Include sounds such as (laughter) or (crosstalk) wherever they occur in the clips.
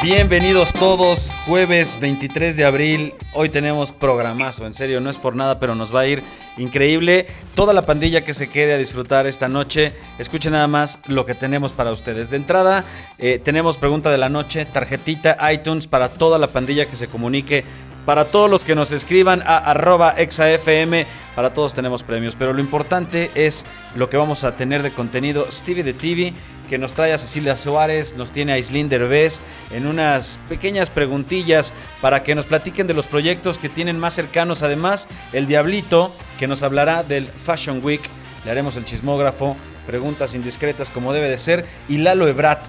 Bienvenidos todos, jueves 23 de abril. Hoy tenemos programazo, en serio, no es por nada, pero nos va a ir increíble. Toda la pandilla que se quede a disfrutar esta noche, escuchen nada más lo que tenemos para ustedes. De entrada, eh, tenemos pregunta de la noche, tarjetita iTunes para toda la pandilla que se comunique para todos los que nos escriban a arroba exafm, para todos tenemos premios. Pero lo importante es lo que vamos a tener de contenido. Stevie de TV, que nos trae a Cecilia Suárez, nos tiene a Islín Derbez en unas pequeñas preguntillas para que nos platiquen de los proyectos que tienen más cercanos. Además, el Diablito, que nos hablará del Fashion Week. Le haremos el chismógrafo, preguntas indiscretas como debe de ser. Y Lalo Ebrat,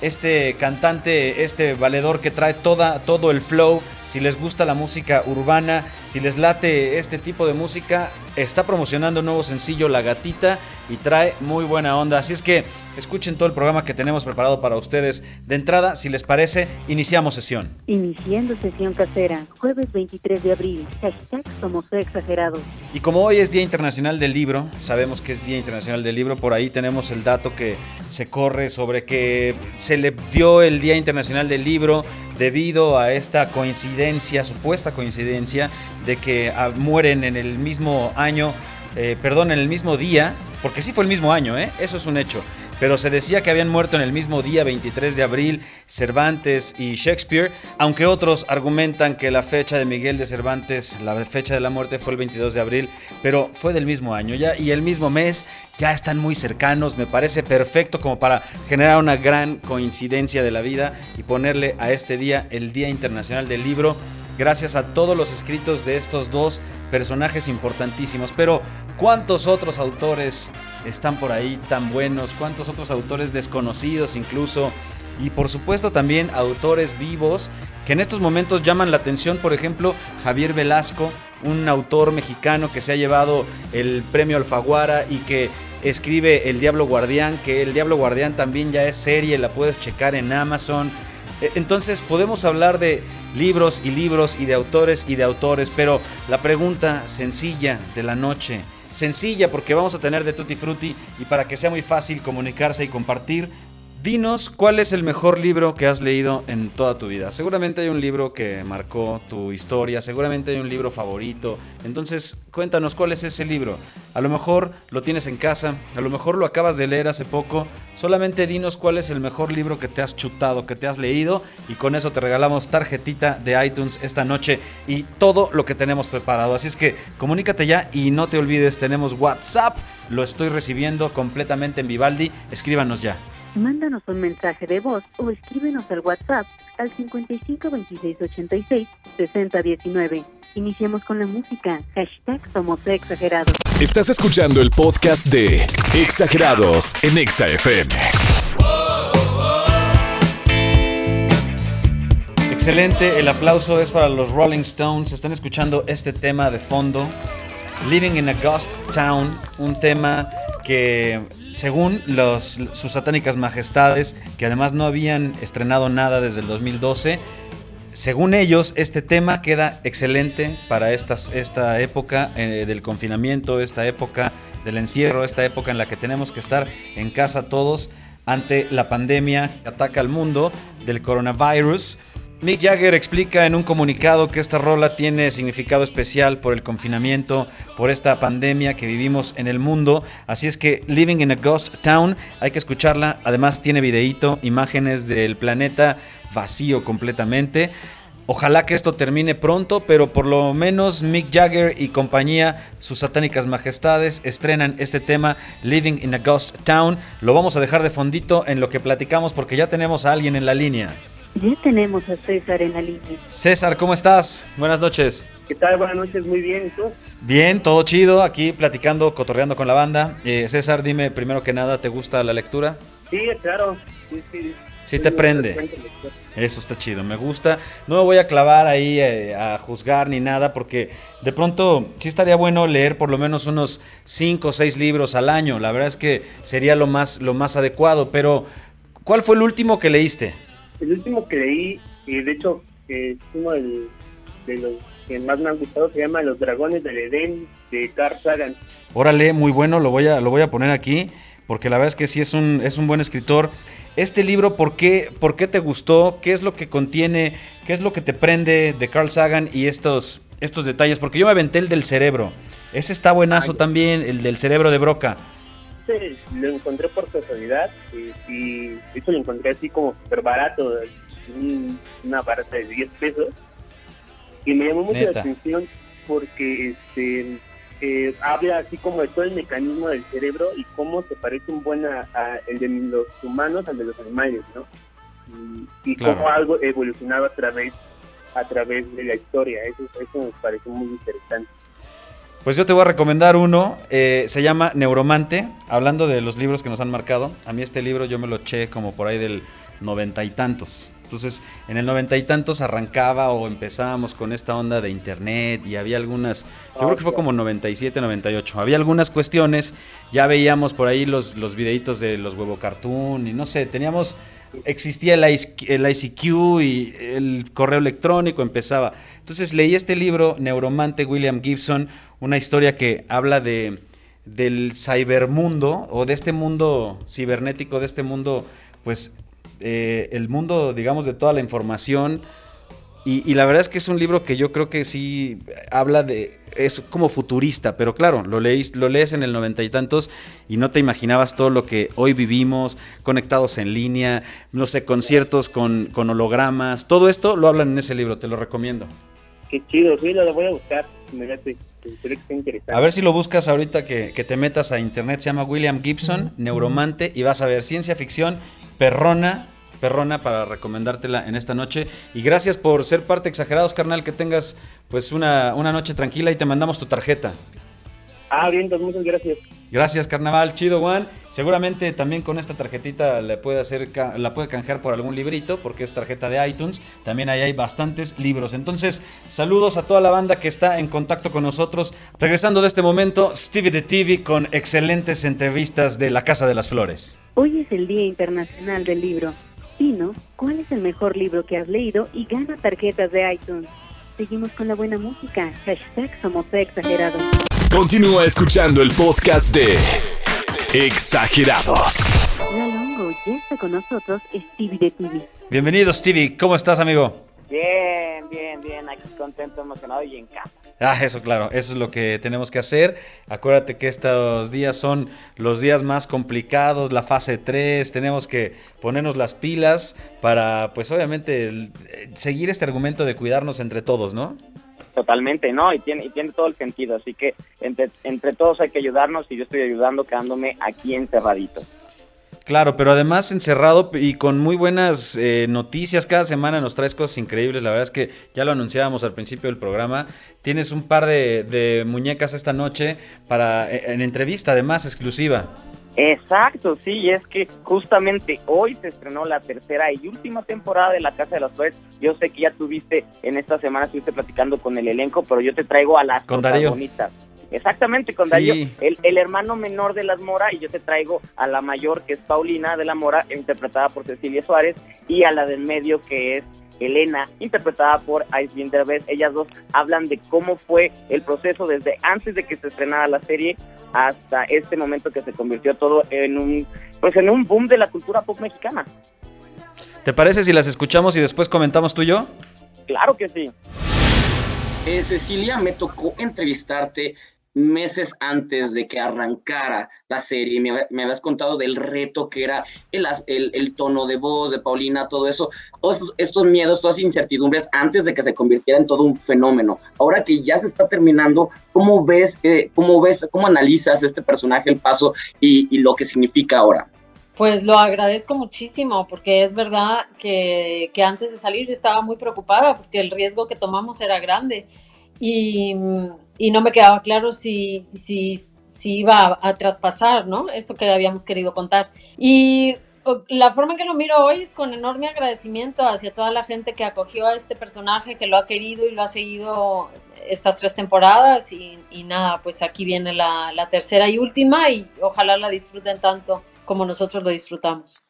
este cantante, este valedor que trae toda, todo el flow. Si les gusta la música urbana, si les late este tipo de música, está promocionando un nuevo sencillo La Gatita y trae muy buena onda. Así es que escuchen todo el programa que tenemos preparado para ustedes. De entrada, si les parece, iniciamos sesión. Iniciando sesión casera, jueves 23 de abril. Hashtag Somos Exagerados. Y como hoy es Día Internacional del Libro, sabemos que es Día Internacional del Libro, por ahí tenemos el dato que se corre sobre que se le dio el Día Internacional del Libro debido a esta coincidencia, supuesta coincidencia, de que ah, mueren en el mismo año, eh, perdón, en el mismo día, porque sí fue el mismo año, ¿eh? eso es un hecho, pero se decía que habían muerto en el mismo día, 23 de abril, Cervantes y Shakespeare, aunque otros argumentan que la fecha de Miguel de Cervantes, la fecha de la muerte fue el 22 de abril, pero fue del mismo año ya y el mismo mes, ya están muy cercanos, me parece perfecto como para generar una gran coincidencia de la vida y ponerle a este día el Día Internacional del Libro gracias a todos los escritos de estos dos personajes importantísimos. Pero ¿cuántos otros autores están por ahí tan buenos? ¿Cuántos otros autores desconocidos incluso? Y por supuesto también autores vivos que en estos momentos llaman la atención, por ejemplo, Javier Velasco, un autor mexicano que se ha llevado el premio Alfaguara y que escribe El Diablo Guardián, que El Diablo Guardián también ya es serie, la puedes checar en Amazon. E, entonces podemos hablar de libros y libros y de autores y de autores, pero la pregunta sencilla de la noche, sencilla porque vamos a tener de Tutti Frutti y para que sea muy fácil comunicarse y compartir, Dinos cuál es el mejor libro que has leído en toda tu vida. Seguramente hay un libro que marcó tu historia, seguramente hay un libro favorito. Entonces, cuéntanos cuál es ese libro. A lo mejor lo tienes en casa, a lo mejor lo acabas de leer hace poco. Solamente dinos cuál es el mejor libro que te has chutado, que te has leído. Y con eso te regalamos tarjetita de iTunes esta noche y todo lo que tenemos preparado. Así es que comunícate ya y no te olvides, tenemos WhatsApp. Lo estoy recibiendo completamente en Vivaldi. Escríbanos ya. Mándanos un mensaje de voz o escríbenos al WhatsApp al 55 26 86 60 19. Iniciemos con la música. Hashtag Somos Exagerados. Estás escuchando el podcast de Exagerados en Exa FM. Excelente, el aplauso es para los Rolling Stones. Están escuchando este tema de fondo. Living in a Ghost Town, un tema que según sus satánicas majestades, que además no habían estrenado nada desde el 2012, según ellos, este tema queda excelente para esta, esta época eh, del confinamiento, esta época del encierro, esta época en la que tenemos que estar en casa todos ante la pandemia que ataca al mundo del coronavirus. Mick Jagger explica en un comunicado que esta rola tiene significado especial por el confinamiento, por esta pandemia que vivimos en el mundo. Así es que Living in a Ghost Town, hay que escucharla. Además tiene videíto, imágenes del planeta vacío completamente. Ojalá que esto termine pronto, pero por lo menos Mick Jagger y compañía, sus satánicas majestades, estrenan este tema Living in a Ghost Town. Lo vamos a dejar de fondito en lo que platicamos porque ya tenemos a alguien en la línea. Ya tenemos a César en la línea. César, ¿cómo estás? Buenas noches. ¿Qué tal? Buenas noches, muy bien. ¿Y tú? Bien, todo chido, aquí platicando, cotorreando con la banda. Eh, César, dime primero que nada, ¿te gusta la lectura? Sí, claro. Sí, sí. Sí te prende. Eso está chido, me gusta. No me voy a clavar ahí eh, a juzgar ni nada porque de pronto sí estaría bueno leer por lo menos unos 5 o 6 libros al año. La verdad es que sería lo más, lo más adecuado. Pero, ¿cuál fue el último que leíste? El último que leí, y de hecho es uno de los que más me han gustado, se llama Los Dragones del Edén de Carl Sagan. Órale, muy bueno, lo voy a, lo voy a poner aquí, porque la verdad es que sí es un, es un buen escritor. Este libro, ¿por qué, ¿por qué te gustó? ¿Qué es lo que contiene? ¿Qué es lo que te prende de Carl Sagan y estos, estos detalles? Porque yo me aventé el del cerebro. Ese está buenazo también, el del cerebro de Broca. Este lo encontré por casualidad y hecho lo encontré así como súper barato, una barata de 10 pesos. Y me llamó mucho la atención porque este eh, habla así como de todo el mecanismo del cerebro y cómo se parece un buen a, el de los humanos al de los animales, ¿no? Y, cómo algo evolucionaba a través a través de la historia. Eso, eso me parece muy interesante. Pues yo te voy a recomendar uno, eh, se llama Neuromante, hablando de los libros que nos han marcado. A mí este libro yo me lo eché como por ahí del noventa y tantos. Entonces, en el noventa y tantos arrancaba o empezábamos con esta onda de internet y había algunas, yo creo que fue como 97, 98, había algunas cuestiones, ya veíamos por ahí los, los videitos de los huevo cartoon y no sé, teníamos existía el, ICQ y el correo electrónico empezaba. Entonces leí este libro, Neuromante William Gibson, una historia que habla de del cibermundo o de este mundo cibernético, de este mundo, pues eh, el mundo, digamos, de toda la información y, la verdad es que es un libro que yo creo que sí habla de. Es como futurista, pero claro, lo, leís, lo lees en el noventa y tantos y no te imaginabas todo lo que hoy vivimos, conectados en línea, no sé, conciertos con, con hologramas. Todo esto lo hablan en ese libro, te lo recomiendo. Qué chido, sí, lo voy a buscar. A ver si lo buscas ahorita que, que, te metas a internet. Se llama William Gibson, Neuromante, y vas a ver ciencia ficción, perrona perrona para recomendártela en esta noche. Y gracias por ser parte exagerados, carnal, que tengas pues una, una noche tranquila y te mandamos tu tarjeta. Ah, bien, pues muchas gracias. Gracias, carnaval. Chido, Juan. Seguramente también con esta tarjetita le puede hacer, la puede canjear por algún librito, porque es tarjeta de iTunes. También ahí hay bastantes libros. Entonces, saludos a toda la banda que está en contacto con nosotros. Regresando de este momento, Stevie de TV con excelentes entrevistas de La Casa de las Flores. Hoy es el Día Internacional del Libro. ¿Cuál es el mejor libro que has leído? Y gana tarjetas de iTunes. Seguimos con la buena música. Hashtag Somos Exagerados. Continúa escuchando el podcast de Exagerados. La Longo ya está con nosotros, Stevie de TV. Bienvenido, Stevie. ¿Cómo estás, amigo? Bien, bien, bien. Aquí contento, emocionado y en casa. Ah, eso claro, eso es lo que tenemos que hacer. Acuérdate que estos días son los días más complicados, la fase 3, tenemos que ponernos las pilas para, pues obviamente, seguir este argumento de cuidarnos entre todos, ¿no? Totalmente, ¿no? Y tiene, y tiene todo el sentido, así que entre, entre todos hay que ayudarnos y yo estoy ayudando quedándome aquí encerradito. Claro, pero además encerrado y con muy buenas eh, noticias. Cada semana nos traes cosas increíbles. La verdad es que ya lo anunciábamos al principio del programa. Tienes un par de, muñecas esta noche para eh, en entrevista, además exclusiva. Exacto, sí, y es que justamente hoy se estrenó la tercera y última temporada de La Casa de las Flores. Yo sé que ya tuviste en esta semana, estuviste platicando con el elenco, pero yo te traigo a las con bonitas. Exactamente, con Darío, el, hermano menor de las Mora, y yo te traigo a la mayor, que es Paulina de la Mora, interpretada por Cecilia Suárez, y a la del medio, que es Elena, interpretada por Ice Derbez. Ellas dos hablan de cómo fue el proceso desde antes de que se estrenara la serie hasta este momento que se convirtió todo en un, pues en un boom de la cultura pop mexicana. ¿Te parece si las escuchamos y después comentamos tú y yo? Claro que sí. Eh, Cecilia, me tocó entrevistarte meses antes de que arrancara la serie, me, me habías contado del reto que era el, el, tono de voz de Paulina, todo eso, todos estos, miedos, todas incertidumbres antes de que se convirtiera en todo un fenómeno. Ahora que ya se está terminando, ¿cómo ves, eh, cómo ves, cómo analizas este personaje, el paso y, y lo que significa ahora? Pues lo agradezco muchísimo porque es verdad que, que antes de salir yo estaba muy preocupada porque el riesgo que tomamos era grande y y no me quedaba claro si, si, si iba a, traspasar, ¿no? Eso que habíamos querido contar. Y la forma en que lo miro hoy es con enorme agradecimiento hacia toda la gente que acogió a este personaje, que lo ha querido y lo ha seguido estas tres temporadas y, nada, pues aquí viene la, la, tercera y última y ojalá la disfruten tanto como nosotros lo disfrutamos.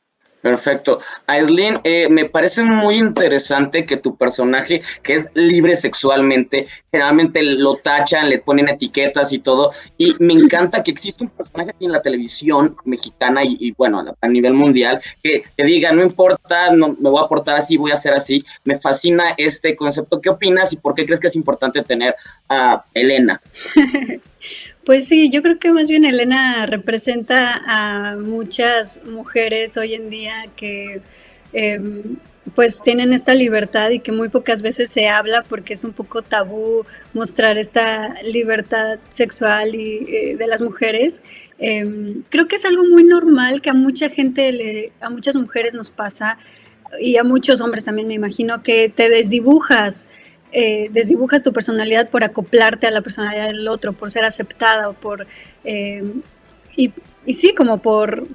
Perfecto. Aislinn, eh, me parece muy interesante que tu personaje, que es libre sexualmente, generalmente lo tachan, le ponen etiquetas y todo, y me encanta que existe un personaje aquí en la televisión mexicana y, bueno, a, nivel mundial, que te diga, no importa, no, me voy a portar así, voy a hacer así. Me fascina este concepto. ¿Qué opinas y por qué crees que es importante tener a Elena? (laughs) Pues sí, yo creo que más bien Elena representa a muchas mujeres hoy en día que em, pues tienen esta libertad y que muy pocas veces se habla porque es un poco tabú mostrar esta libertad sexual y, eh, de las mujeres. Em, creo que es algo muy normal que a mucha gente, le, a muchas mujeres nos pasa y a muchos hombres también me imagino que te desdibujas eh, desdibujas tu personalidad por acoplarte a la personalidad del otro, por ser aceptada o por... Eh, y, y, sí, como por,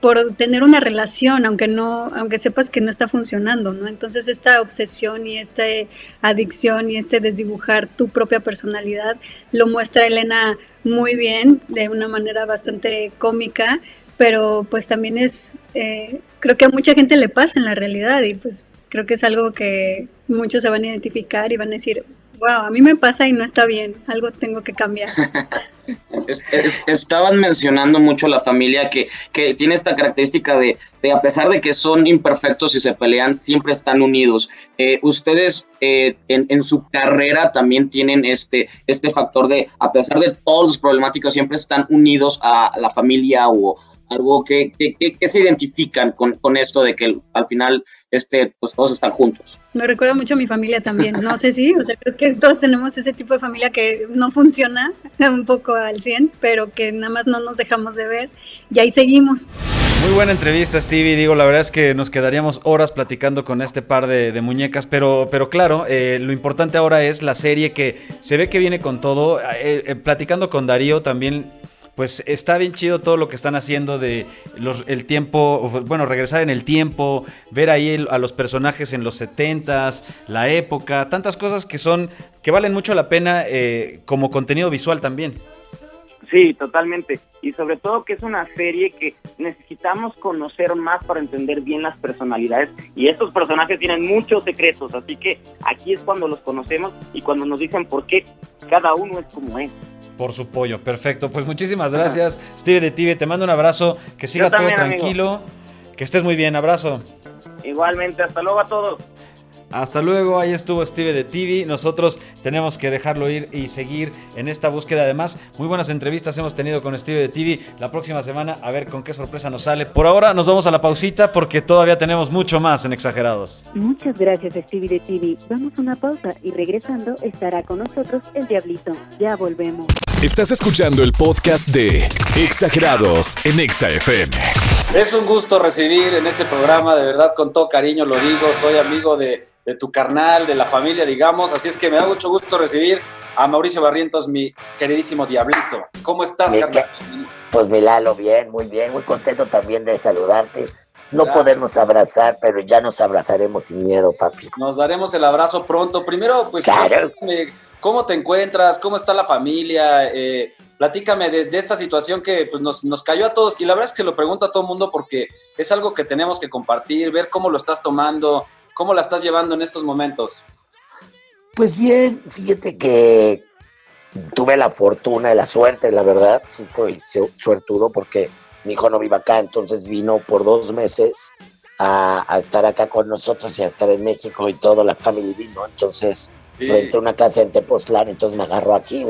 por tener una relación, aunque no, aunque sepas que no está funcionando, ¿no? Entonces esta obsesión y esta adicción y este desdibujar tu propia personalidad lo muestra Elena muy bien, de una manera bastante cómica, pero pues también es, eh, creo que a mucha gente le pasa en la realidad y pues creo que es algo que muchos se van a identificar y van a decir, wow, a mí me pasa y no está bien, algo tengo que cambiar. (laughs) estaban mencionando mucho la familia que, que tiene esta característica de, de, a pesar de que son imperfectos y se pelean, siempre están unidos. Eh, ustedes eh, en, en, su carrera también tienen este, este factor de, a pesar de todos los problemáticos, siempre están unidos a la familia o algo que, que, se identifican con, con, esto de que al final este, pues todos están juntos. Me recuerda mucho a mi familia también, no sé si, o sea, creo que todos tenemos ese tipo de familia que no funciona un poco al 100, pero que nada más no nos dejamos de ver y ahí seguimos. Muy buena entrevista, Stevie. Digo, la verdad es que nos quedaríamos horas platicando con este par de, muñecas, pero, pero claro, eh, lo importante ahora es la serie que se ve que viene con todo. Eh, eh, platicando con Darío también pues está bien chido todo lo que están haciendo de los, el tiempo, bueno, regresar en el tiempo, ver ahí a los personajes en los 70s, la época, tantas cosas que son, que valen mucho la pena eh, como contenido visual también. Sí, totalmente. Y sobre todo que es una serie que necesitamos conocer más para entender bien las personalidades. Y estos personajes tienen muchos secretos, así que aquí es cuando los conocemos y cuando nos dicen por qué cada uno es como es por su pollo. Perfecto. Pues muchísimas gracias, Steve de TV. Te mando un abrazo. Que siga todo tranquilo. Que estés muy bien. Abrazo. Igualmente. Hasta luego a todos. Hasta luego, ahí estuvo Steve de TV. Nosotros tenemos que dejarlo ir y seguir en esta búsqueda. Además, muy buenas entrevistas hemos tenido con Steve de TV. La próxima semana, a ver con qué sorpresa nos sale. Por ahora, nos vamos a la pausita porque todavía tenemos mucho más en Exagerados. Muchas gracias, Stevie de TV. Vamos a una pausa y regresando estará con nosotros el Diablito. Ya volvemos. Estás escuchando el podcast de Exagerados en Exa FM. Es un gusto recibir en este programa, de verdad, con todo cariño lo digo. Soy amigo de de tu carnal, de la familia, digamos. Así es que me da mucho gusto recibir a Mauricio Barrientos, mi queridísimo Diablito. ¿Cómo estás, carnal? Pues Milalo, bien, muy bien, muy contento también de saludarte. No podemos abrazar, pero ya nos abrazaremos sin miedo, papi. Nos daremos el abrazo pronto. Primero, pues, ¿cómo te encuentras? ¿Cómo está la familia? Eh, platícame de, esta situación que pues, nos, nos, cayó a todos. Y la verdad es que lo pregunto a todo el mundo porque es algo que tenemos que compartir, ver cómo lo estás tomando, ¿Cómo la estás llevando en estos momentos? Pues bien, fíjate que tuve la fortuna y la suerte, la verdad, sí fue suertudo porque mi hijo no vive acá, entonces vino por dos meses a, estar acá con nosotros y a esestar en México y toda la familia vino, entonces frente a una casa en Tepoztlán, entonces me agarró aquí,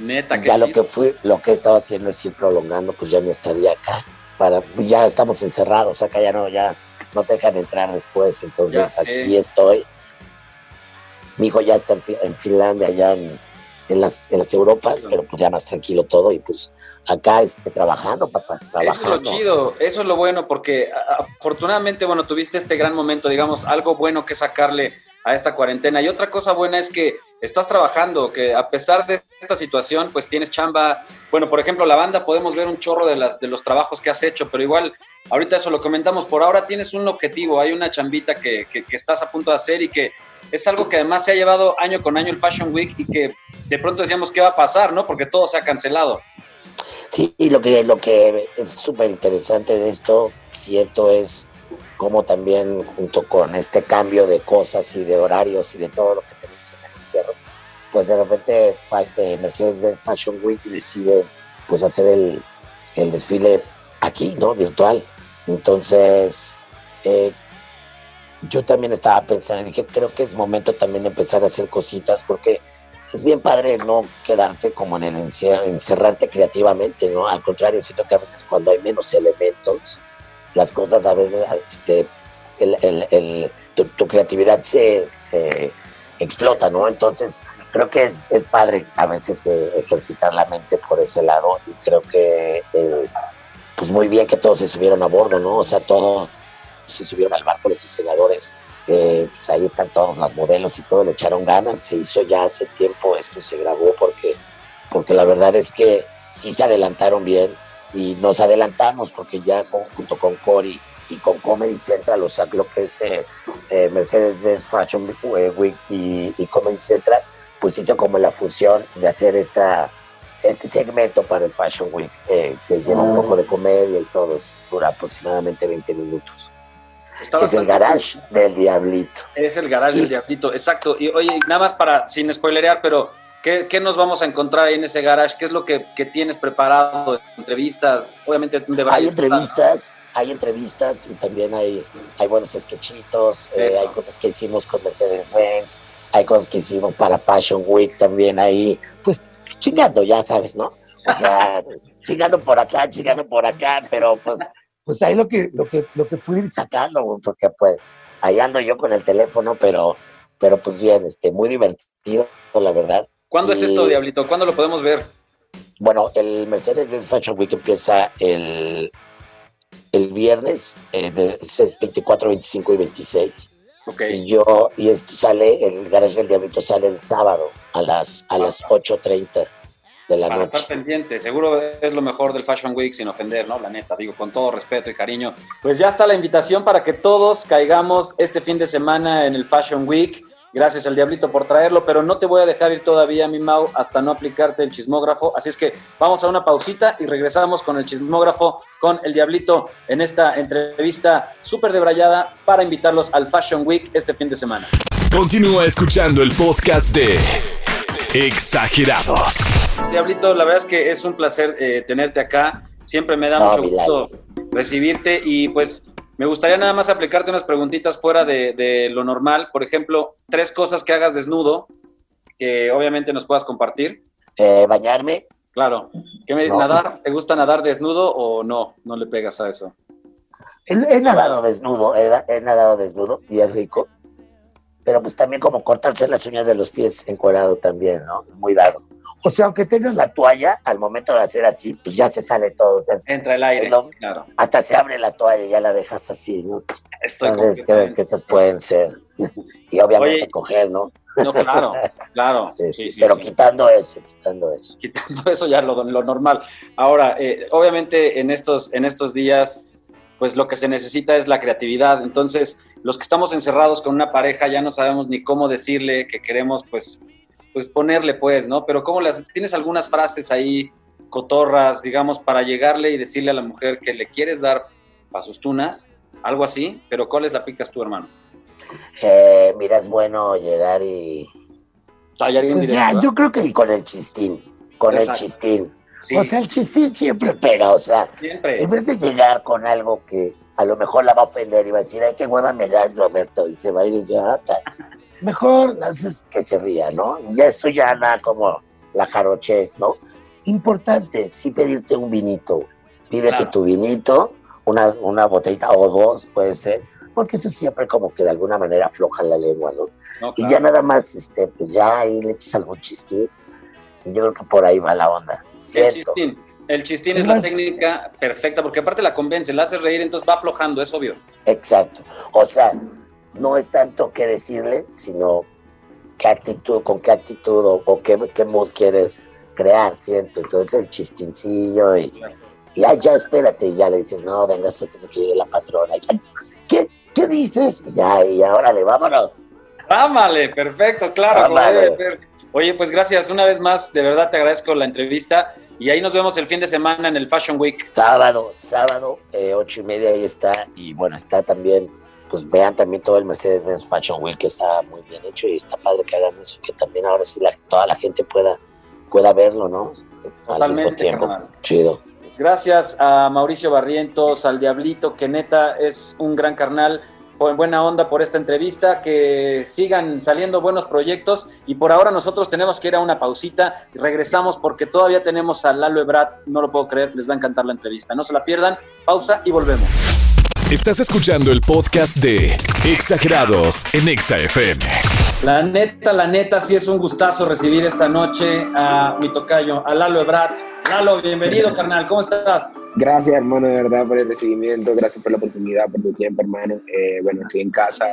Neta, ya lo que fui, lo que he estado haciendo es ir prolongando, pues ya mi estadía acá, para, ya estamos encerrados acá, ya no, ya no te dejan entrar después. Entonces aquí estoy. Mi hijo ya está en, Finlandia, allá en, las, en las Europas, pero pues ya más tranquilo todo y pues acá este, trabajando, papá, trabajando. Eso es lo chido, eso es lo bueno, porque afortunadamente, bueno, tuviste este gran momento, digamos, algo bueno que sacarle a esta cuarentena. Y otra cosa buena es que estás trabajando, que a pesar de esta situación, pues tienes chamba. Bueno, por ejemplo, la banda podemos ver un chorro de, las, de los trabajos que has hecho, pero igual Ahorita eso lo comentamos, por ahora tienes un objetivo, hay una chambita que, estás a punto de hacer y que es algo que además se ha llevado año con año el Fashion Week y que de pronto decíamos qué va a pasar, ¿no? Porque todo se ha cancelado. Sí, y lo que, lo que es súper interesante de esto, siento, es como también junto con este cambio de cosas y de horarios y de todo lo que tenemos en el encierro, pues de repente eh, Mercedes-Benz Fashion Week decide pues hacer el, el, desfile aquí, ¿no? Virtual. Entonces, eh, yo también estaba pensando, dije, creo que es momento también de empezar a hacer cositas porque es bien padre no quedarte como en el encierro, encerrarte creativamente, ¿no? Al contrario, siento que a veces cuando hay menos elementos, las cosas a veces, este, tu, creatividad se, explota, ¿no? Entonces, creo que es, es padre a veces eh, ejercitar la mente por ese lado y creo que, eh, pues muy bien que todos se subieron a bordo, ¿no? O sea, todos se subieron al barco los diseñadores, eh, pues ahí están todos los modelos y todo, le echaron ganas, se hizo ya hace tiempo, esto se grabó porque, porque la verdad es que sí se adelantaron bien y nos adelantamos porque ya junto con Cory y con Comedy Central, o sea, lo que es eh, eh, Mercedes-Benz Fashion Week y, y, Comedy Central, pues hizo como la fusión de hacer esta, este segmento para el Fashion Week, que lleva un poco de comedia y todo, dura aproximadamente 20 minutos es el garage del Diablito. Es el garage del Diablito, exacto. Y oye, nada más para, sin spoilerear, pero ¿qué, ¿qué, nos vamos a encontrar ahí en ese garage? ¿Qué es lo que, que tienes preparado? ¿Entrevistas? Obviamente, de Hay entrevistas, hay entrevistas y también hay, hay buenos sketchitos, eh, hay cosas que hicimos con Mercedes-Benz, hay cosas que hicimos para Fashion Week también ahí, pues chingando, ya sabes, ¿no? O sea, (laughs) chingando por acá, chingando por acá, pero pues pues ahí lo que, lo que, lo que pude ir sacando, porque pues ahí ando yo con el teléfono, pero, pero pues bien, este, muy divertido, la verdad. ¿Cuándo es esto, Diablito? ¿Cuándo lo podemos ver? Bueno, el Mercedes-Benz Fashion Week empieza el, el viernes, eh, es 24, 25 y 26. Okay. Y yo, y esto sale, el Garage del Diablito sale el sábado a las, a las 8.30 de la Para estar pendiente, seguro es lo mejor del Fashion Week sin ofender, ¿no? La neta, digo, con todo respeto y cariño. Pues ya está la invitación para que todos caigamos este fin de semana en el Fashion Week. Gracias al Diablito por traerlo, pero no te voy a dejar ir todavía, mi Mau, hasta no aplicarte el chismógrafo. Así es que vamos a una pausita y regresamos con el chismógrafo con el Diablito en esta entrevista súper debrayada para invitarlos al Fashion Week este fin de semana. Continúa escuchando el podcast de Exagerados. Diablito, la verdad es que es un placer eh, tenerte acá. Siempre me da mucho gusto recibirte y pues me gustaría nada más aplicarte unas preguntitas fuera de, lo normal. Por ejemplo, tres cosas que hagas desnudo que obviamente nos puedas compartir. Eh, bañarme. Claro. ¿Qué me, ¿Nadar? ¿Te gusta nadar desnudo o no? No le pegas a eso. He, nadado desnudo, he, nadado desnudo y es rico pero pues también como cortarse las uñas de los pies encuadrado también, ¿no? Muy dado. O sea, aunque tengas la toalla, al momento de hacer así, pues ya se sale todo. Entra el aire, claro. Hasta se abre la toalla y ya la dejas así, ¿no? Entonces, creo que esas pueden ser. (laughs) y obviamente coger, ¿no? No, claro, claro. (laughs) Sí, sí, pero quitando eso, quitando eso. Quitando eso ya lo, lo normal. Ahora, eh, obviamente en estos, en estos días, pues lo que se necesita es la creatividad. Entonces, los que estamos encerrados con una pareja ya no sabemos ni cómo decirle que queremos, pues, pues ponerle, pues, ¿no? Pero ¿cómo las, tienes algunas frases ahí, cotorras, digamos, para llegarle y decirle a la mujer que le quieres dar para sus tunas, algo así, pero ¿cuáles la picas tú, hermano? Eh, mira, es bueno llegar y... Pues ya, yo creo que con el chistín, con el chistín. O sea, el chistín siempre pega, o sea, siempre. en vez de llegar con algo que a lo mejor la va a ofender y va a decir, ay, qué buena me das, Roberto, y se va a ir y dice, ah, mejor haces que se ría, ¿no? Y eso ya nada como la jarochez, ¿no? Importante, sí pedirte un vinito, pídete tu vinito, una, una botellita o dos, puede ser, porque eso siempre como que de alguna manera afloja la lengua, ¿no? Y ya nada más, este, pues ya ahí le echas algún chiste, y yo creo que por ahí va la onda, Siento. El chistín es, la técnica perfecta, porque aparte la convence, la hace reír, entonces va aflojando, es obvio. Exacto. O sea, no es tanto qué decirle, sino qué actitud, con qué actitud o, qué, qué, mood quieres crear, ¿siento? Entonces el chistincillo y, ya, ya espérate, y ya le dices, no, venga, siéntese que la patrona. ¿Qué, ¿Qué dices? Y ya, y ahora le vámonos. Vámale, perfecto, claro. Oye, pues gracias una vez más, de verdad te agradezco la entrevista Y ahí nos vemos el fin de semana en el Fashion Week. Sábado, sábado, eh, ocho y media ahí está. Y bueno, está también, pues vean también todo el Mercedes-Benz Fashion Week, que está muy bien hecho y está padre que hagan eso, que también ahora sí la, toda la gente pueda, pueda verlo, ¿no? Al mismo tiempo. Chido. Pues gracias a Mauricio Barrientos, al Diablito, que neta es un gran carnal en buena onda por esta entrevista, que sigan saliendo buenos proyectos y por ahora nosotros tenemos que ir a una pausita regresamos porque todavía tenemos a Lalo Ebrat, no lo puedo creer, les va a encantar la entrevista, no se la pierdan, pausa y volvemos. Estás escuchando el podcast de Exagerados en Exa FM. La neta, la neta, sí es un gustazo recibir esta noche a mi tocayo, a Lalo Ebrat. Lalo, bienvenido, carnal, ¿cómo estás? Gracias, hermano, de verdad, por el recibimiento, gracias por la oportunidad, por tu tiempo, hermano. Eh, bueno, estoy en casa,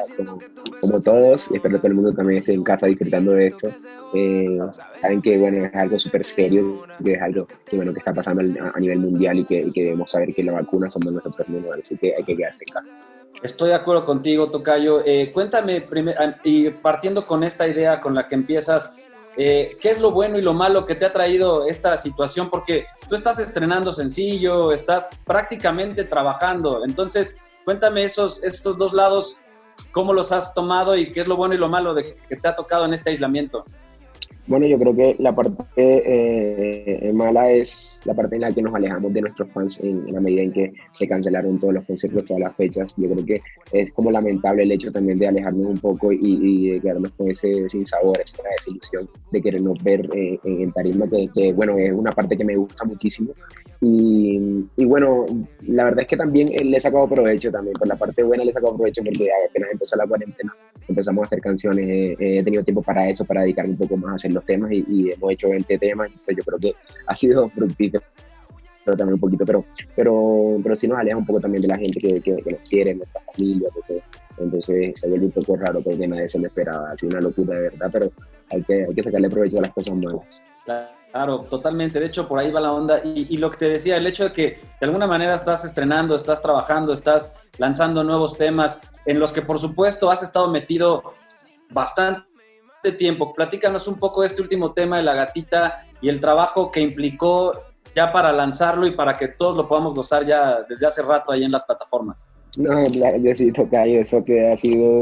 como, todos, y espero que todo el mundo también esté en casa disfrutando de esto. Eh, saben que, bueno, es algo súper serio, que es algo que, bueno, que está pasando a, nivel mundial y que, debemos saber que la vacuna somos nosotros mismos, así que hay que quedarse en casa. Estoy de acuerdo contigo, Tocayo. Eh, cuéntame, y partiendo con esta idea con la que empiezas, eh, ¿qué es lo bueno y lo malo que te ha traído esta situación? Porque tú estás estrenando sencillo, estás prácticamente trabajando. Entonces, cuéntame esos, estos dos lados, cómo los has tomado y qué es lo bueno y lo malo de que te ha tocado en este aislamiento. Bueno, yo creo que la parte eh, mala es la parte en la que nos alejamos de nuestros fans en, la medida en que se cancelaron todos los conciertos, todas las fechas. Yo creo que es como lamentable el hecho también de alejarnos un poco y, de quedarnos con ese sin sabor, esa desilusión de querernos ver eh, en tarima, que, que, bueno, es una parte que me gusta muchísimo. Y, y, bueno, la verdad es que también le he sacado provecho también, por la parte buena le he sacado provecho porque apenas empezó la cuarentena, empezamos a hacer canciones, eh, he tenido tiempo para eso, para dedicarme un poco más a hacer los temas y, hemos hecho 20 temas, entonces yo creo que ha sido (laughs) fructífero pero también un poquito, pero, pero, pero sí nos aleja un poco también de la gente que, que, nos quiere, nuestra familia, porque entonces se vuelve un poco raro porque nadie se lo esperaba, ha sido una locura de verdad, pero hay que, hay que sacarle provecho a las cosas malas. Claro, totalmente. De hecho, por ahí va la onda. Y, y, lo que te decía, el hecho de que de alguna manera estás estrenando, estás trabajando, estás lanzando nuevos temas en los que, por supuesto, has estado metido bastante tiempo. Platícanos un poco este último tema de la gatita y el trabajo que implicó ya para lanzarlo y para que todos lo podamos gozar ya desde hace rato ahí en las plataformas. No, yo sí tocayo, eso que ha sido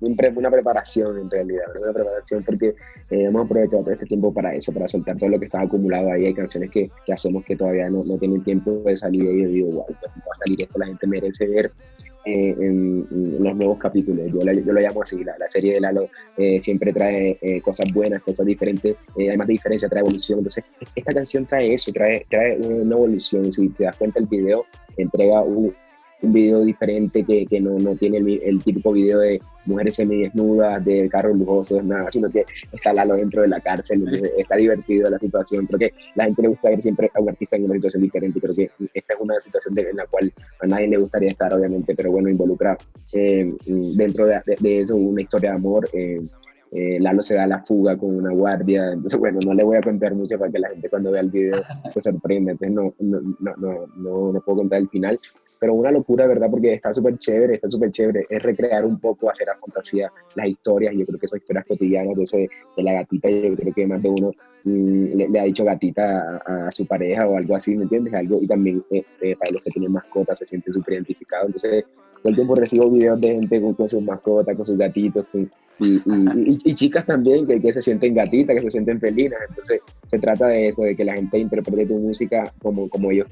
una preparación en realidad, una preparación porque eh, hemos aprovechado todo este tiempo para eso, para soltar todo lo que estaba acumulado ahí. Hay canciones que, que hacemos que todavía no, no, tienen tiempo de salir y yo digo, igual, pues, va a salir esto, la gente merece ver eh, en, los nuevos capítulos. Yo, yo, lo llamo así, la, serie de Lalo eh, siempre trae eh, cosas buenas, cosas diferentes, además de diferencia trae evolución. Entonces, esta canción trae eso, trae, trae una evolución. Si te das cuenta, el video entrega un, un video diferente que, que no, no, tiene el, típico video de mujeres semidesnudas, de carros lujosos, nada, sino que está Lalo dentro de la cárcel, está divertido la situación. Creo que la gente le gusta ver siempre a un artista en una situación diferente. Creo que esta es una situación en la cual a nadie le gustaría estar, obviamente, pero bueno, involucra eh, dentro de, de, eso una historia de amor. Eh, eh, Lalo se da la fuga con una guardia, entonces bueno, no le voy a contar mucho para que la gente cuando vea el video se sorprenda, entonces no, no, no, no, no puedo contar el final, pero una locura, ¿verdad? Porque está súper chévere, está súper chévere, es recrear un poco, hacer a fantasía las historias, yo creo que son historias cotidianas, de eso de, la gatita, yo creo que más de uno mm, le, ha dicho gatita a, su pareja o algo así, ¿me entiendes? Algo, y también eh, para los que tienen mascotas se siente súper identificado, entonces todo el tiempo recibo videos de gente con, sus mascotas, con sus gatitos, y, y, chicas también que, que, se sienten gatitas, que se sienten felinas. Entonces, se trata de eso, de que la gente interprete tu música como, como ellos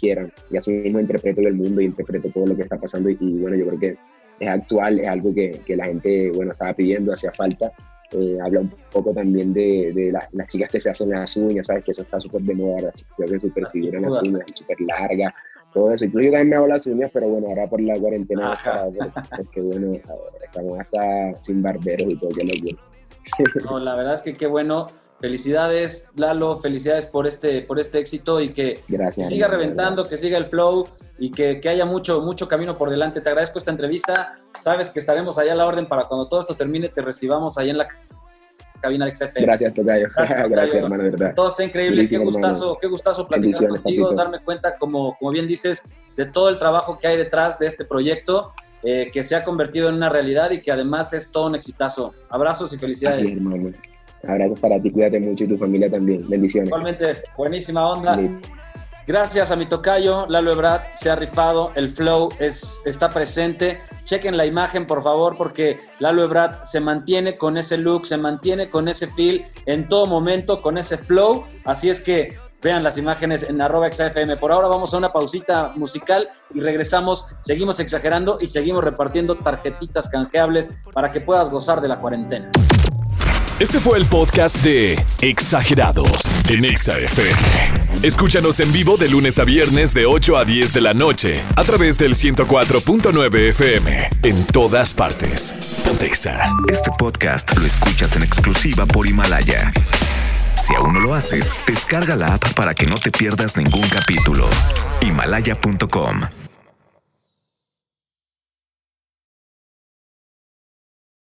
quieran. Y así mismo interpreto el mundo y interpreto todo lo que está pasando. Y, bueno, yo creo que es actual, es algo que, que la gente, bueno, estaba pidiendo, hacía falta. Eh, habla un poco también de, de las chicas que se hacen las uñas, ¿sabes? Que eso está súper de moda, las chicas que súper figuran las uñas, súper largas, todo eso. Incluso yo también me hago las uñas, pero bueno, ahora por la cuarentena, porque bueno, estamos hasta sin barberos y todo, que lo No, la verdad es que qué bueno Felicidades, Lalo, felicidades por este, por este éxito y que siga reventando, que siga el flow y que, haya mucho, mucho camino por delante. Te agradezco esta entrevista. Sabes que estaremos allá a la orden para cuando todo esto termine, te recibamos ahí en la cabina de XFM. Gracias, Tocayo. Gracias, (laughs) hermano, verdad. Todo está increíble. qué gustazo, qué gustazo platicar contigo, darme cuenta, como, como bien dices, de todo el trabajo que hay detrás de este proyecto. Eh, que se ha convertido en una realidad y que además es todo un exitazo. Abrazos y felicidades. Abrazos para ti, cuídate mucho y tu familia también. Bendiciones. Igualmente, buenísima onda. Gracias a mi tocayo, Lalo Ebrard, se ha rifado, el flow es, está presente. Chequen la imagen, por favor, porque Lalo Ebrard se mantiene con ese look, se mantiene con ese feel en todo momento, con ese flow. Así es que vean las imágenes en arroba XFM. Por ahora vamos a una pausita musical y regresamos. Seguimos exagerando y seguimos repartiendo tarjetitas canjeables para que puedas gozar de la cuarentena. Este fue el podcast de Exagerados en XFM. Escúchanos en vivo de lunes a viernes de 8 a 10 de la noche a través del 104.9 FM en todas partes. Pontexa. Este podcast lo escuchas en exclusiva por Himalaya. Si aún no lo haces, descarga la app para que no te pierdas ningún capítulo. Himalaya.com